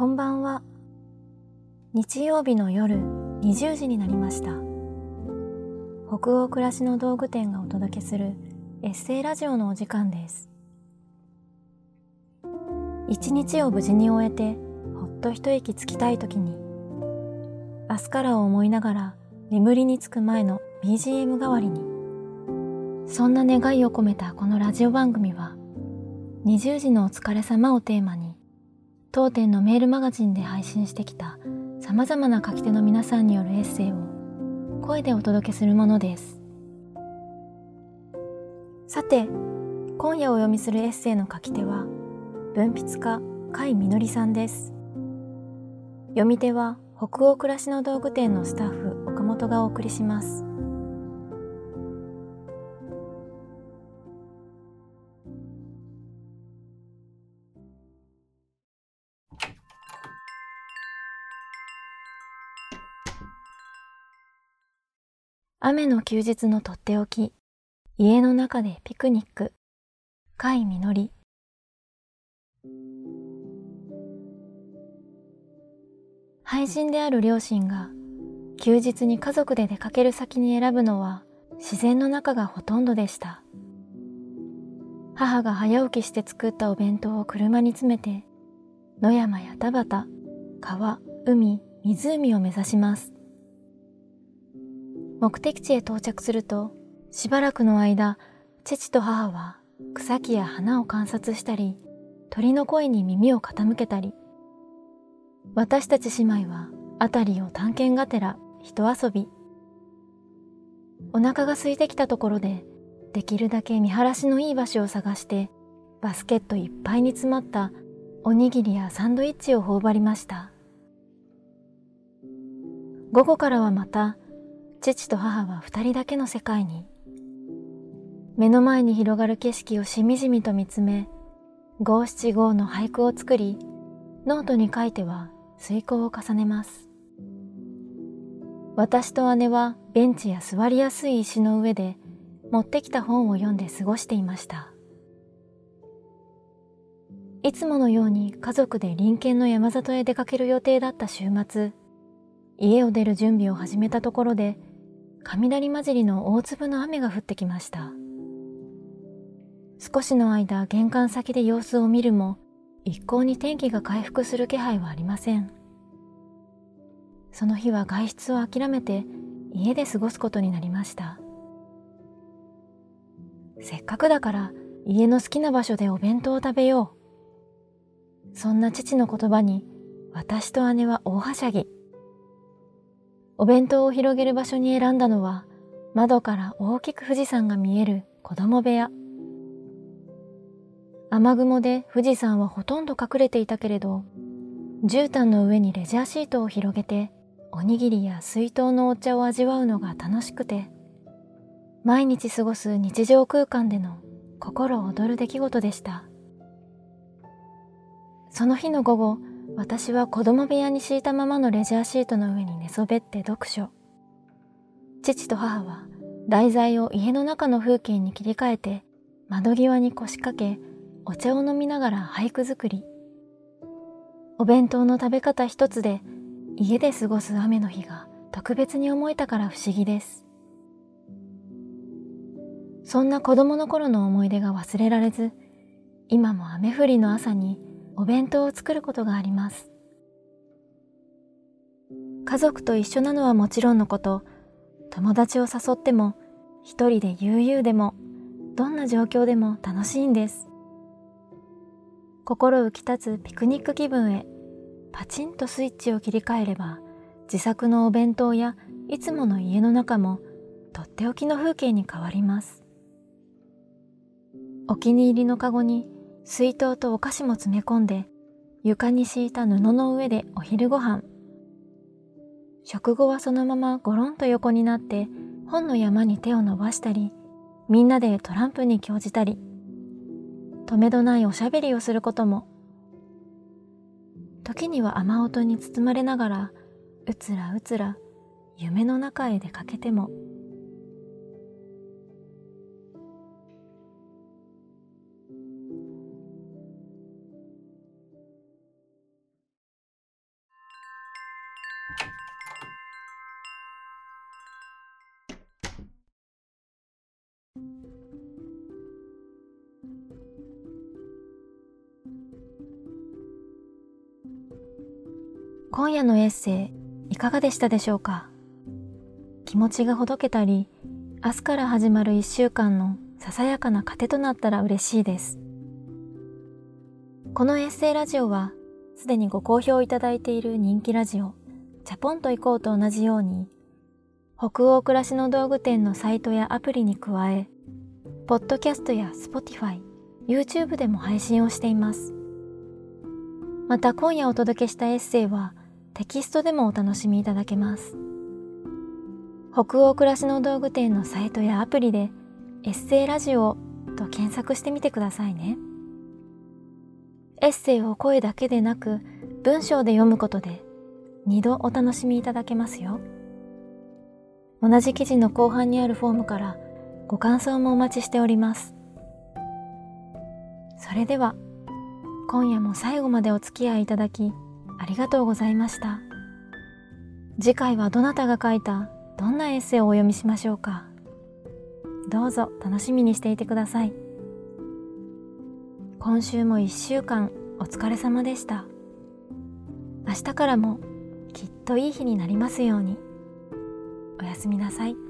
こんばんは。日曜日の夜20時になりました。北欧暮らしの道具店がお届けするエッセイラジオのお時間です。一日を無事に終えてほっと一息つきたい時に明日からを思いながら眠りにつく前の BGM 代わりにそんな願いを込めたこのラジオ番組は20時のお疲れ様をテーマに当店のメールマガジンで配信してきた様々な書き手の皆さんによるエッセイを声でお届けするものです。さて、今夜お読みするエッセイの書き手は、文筆家、甲斐みのりさんです。読み手は、北欧暮らしの道具店のスタッフ、岡本がお送りします。雨の休日のとっておき、家の中でピクニック、甲斐みのり。配信である両親が休日に家族で出かける先に選ぶのは自然の中がほとんどでした。母が早起きして作ったお弁当を車に詰めて野山や田畑、川、海、湖を目指します。目的地へ到着すると、しばらくの間、父と母は草木や花を観察したり、鳥の声に耳を傾けたり、私たち姉妹は辺りを探検がてら人遊び。お腹が空いてきたところで、できるだけ見晴らしのいい場所を探して、バスケットいっぱいに詰まったおにぎりやサンドイッチを頬張りました。午後からはまた父と母は二人だけの世界に。目の前に広がる景色をしみじみと見つめ、五七五の俳句を作り、ノートに書いては推敲を重ねます。私と姉はベンチや座りやすい石の上で持ってきた本を読んで過ごしていました。いつものように家族で林県の山里へ出かける予定だった週末、家を出る準備を始めたところで雷混じりの大粒の雨が降ってきました。少しの間玄関先で様子を見るも一向に天気が回復する気配はありません。その日は外出を諦めて家で過ごすことになりました。せっかくだから家の好きな場所でお弁当を食べよう。そんな父の言葉に私と姉は大はしゃぎ。お弁当を広げる場所に選んだのは窓から大きく富士山が見える子供部屋。雨雲で富士山はほとんど隠れていたけれど、絨毯の上にレジャーシートを広げて、おにぎりや水筒のお茶を味わうのが楽しくて、毎日過ごす日常空間での心躍る出来事でした。その日の午後、私は子供部屋に敷いたままのレジャーシートの上に寝そべって読書。父と母は題材を家の中の風景に切り替えて窓際に腰掛けお茶を飲みながら俳句作り。お弁当の食べ方一つで家で過ごす雨の日が特別に思えたから不思議です。そんな子供の頃の思い出が忘れられず、今も雨降りの朝にお弁当を作ることがあります。家族と一緒なのはもちろんのこと、友達を誘っても、一人で悠々でも、どんな状況でも楽しいんです。心浮き立つピクニック気分へ、パチンとスイッチを切り替えれば、自作のお弁当やいつもの家の中も、とっておきの風景に変わります。お気に入りのカゴに水筒とお菓子も詰め込んで、床に敷いた布の上でお昼ご飯。食後はそのままゴロンと横になって本の山に手を伸ばしたり、みんなでトランプに興じたり、止めどないおしゃべりをすることも。時には雨音に包まれながら、うつらうつら夢の中へ出かけても。今夜のエッセイいかがでしたでしょうか？気持ちがほどけたり明日から始まる一週間のささやかな糧となったら嬉しいです。このエッセイラジオはすでにご好評いただいている人気ラジオチャポンと行こうと同じように北欧暮らしの道具店のサイトやアプリに加えポッドキャストや Spotify、YouTube でも配信をしています。また今夜お届けしたエッセイはテキストでもお楽しみいただけます北欧暮らしの道具店のサイトやアプリでエッセイラジオと検索してみてくださいね。エッセイを声だけでなく文章で読むことで二度お楽しみいただけますよ。同じ記事の後半にあるフォームからご感想もお待ちしております。それでは今夜も最後までお付き合いいただきありがとうございました。次回はどなたが書いたどんなエッセイをお読みしましょうかどうぞ楽しみにしていてください今週も一週間お疲れ様でした明日からもきっといい日になりますようにおやすみなさい。